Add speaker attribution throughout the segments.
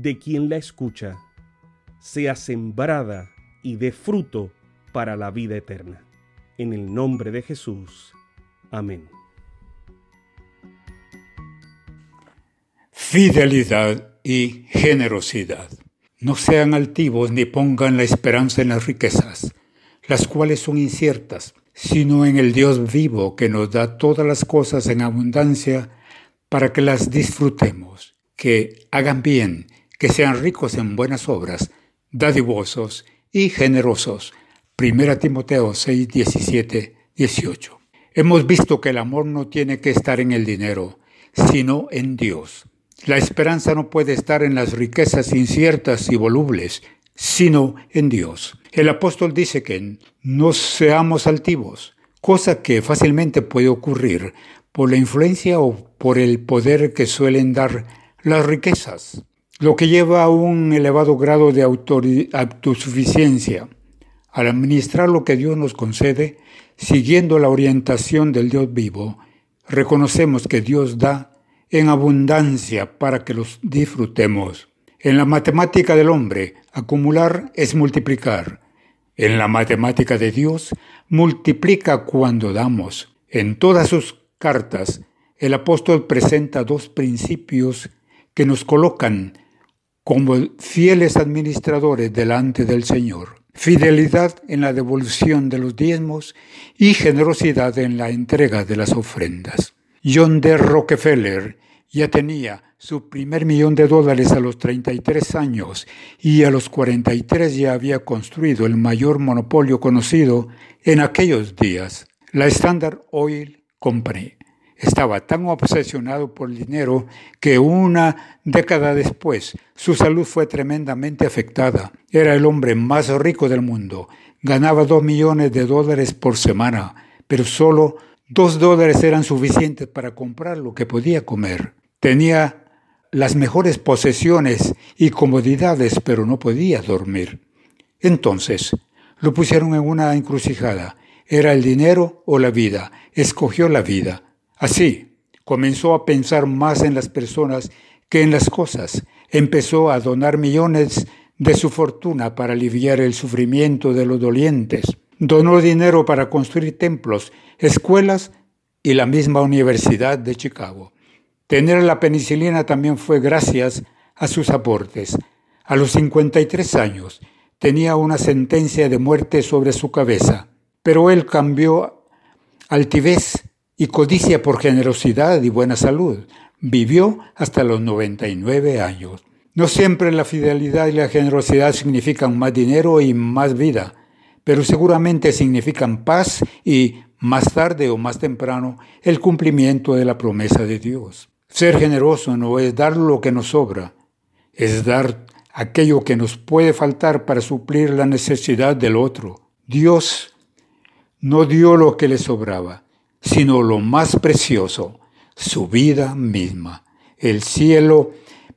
Speaker 1: de quien la escucha, sea sembrada y dé fruto para la vida eterna. En el nombre de Jesús. Amén.
Speaker 2: Fidelidad y generosidad. No sean altivos ni pongan la esperanza en las riquezas, las cuales son inciertas, sino en el Dios vivo que nos da todas las cosas en abundancia para que las disfrutemos, que hagan bien, que sean ricos en buenas obras, dadivosos y generosos. 1 Timoteo 6, 17, 18. Hemos visto que el amor no tiene que estar en el dinero, sino en Dios. La esperanza no puede estar en las riquezas inciertas y volubles, sino en Dios. El apóstol dice que no seamos altivos, cosa que fácilmente puede ocurrir por la influencia o por el poder que suelen dar las riquezas, lo que lleva a un elevado grado de autosuficiencia. Al administrar lo que Dios nos concede, siguiendo la orientación del Dios vivo, reconocemos que Dios da en abundancia para que los disfrutemos. En la matemática del hombre, acumular es multiplicar. En la matemática de Dios, multiplica cuando damos. En todas sus cartas, el apóstol presenta dos principios que nos colocan como fieles administradores delante del Señor. Fidelidad en la devolución de los diezmos y generosidad en la entrega de las ofrendas. John D. Rockefeller ya tenía su primer millón de dólares a los 33 años y a los 43 ya había construido el mayor monopolio conocido en aquellos días. La Standard Oil Company estaba tan obsesionado por el dinero que una década después su salud fue tremendamente afectada. Era el hombre más rico del mundo. Ganaba dos millones de dólares por semana, pero solo Dos dólares eran suficientes para comprar lo que podía comer. Tenía las mejores posesiones y comodidades, pero no podía dormir. Entonces, lo pusieron en una encrucijada. Era el dinero o la vida. Escogió la vida. Así, comenzó a pensar más en las personas que en las cosas. Empezó a donar millones de su fortuna para aliviar el sufrimiento de los dolientes. Donó dinero para construir templos, escuelas y la misma Universidad de Chicago. Tener la penicilina también fue gracias a sus aportes. A los 53 años tenía una sentencia de muerte sobre su cabeza, pero él cambió altivez y codicia por generosidad y buena salud. Vivió hasta los 99 años. No siempre la fidelidad y la generosidad significan más dinero y más vida pero seguramente significan paz y, más tarde o más temprano, el cumplimiento de la promesa de Dios. Ser generoso no es dar lo que nos sobra, es dar aquello que nos puede faltar para suplir la necesidad del otro. Dios no dio lo que le sobraba, sino lo más precioso, su vida misma. El cielo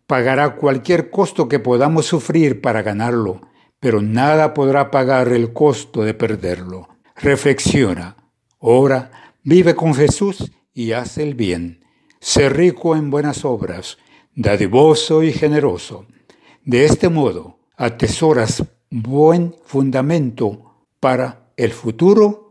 Speaker 2: pagará cualquier costo que podamos sufrir para ganarlo pero nada podrá pagar el costo de perderlo. Reflexiona, ora, vive con Jesús y haz el bien. Sé rico en buenas obras, dadivoso y generoso. De este modo, atesoras buen fundamento para el futuro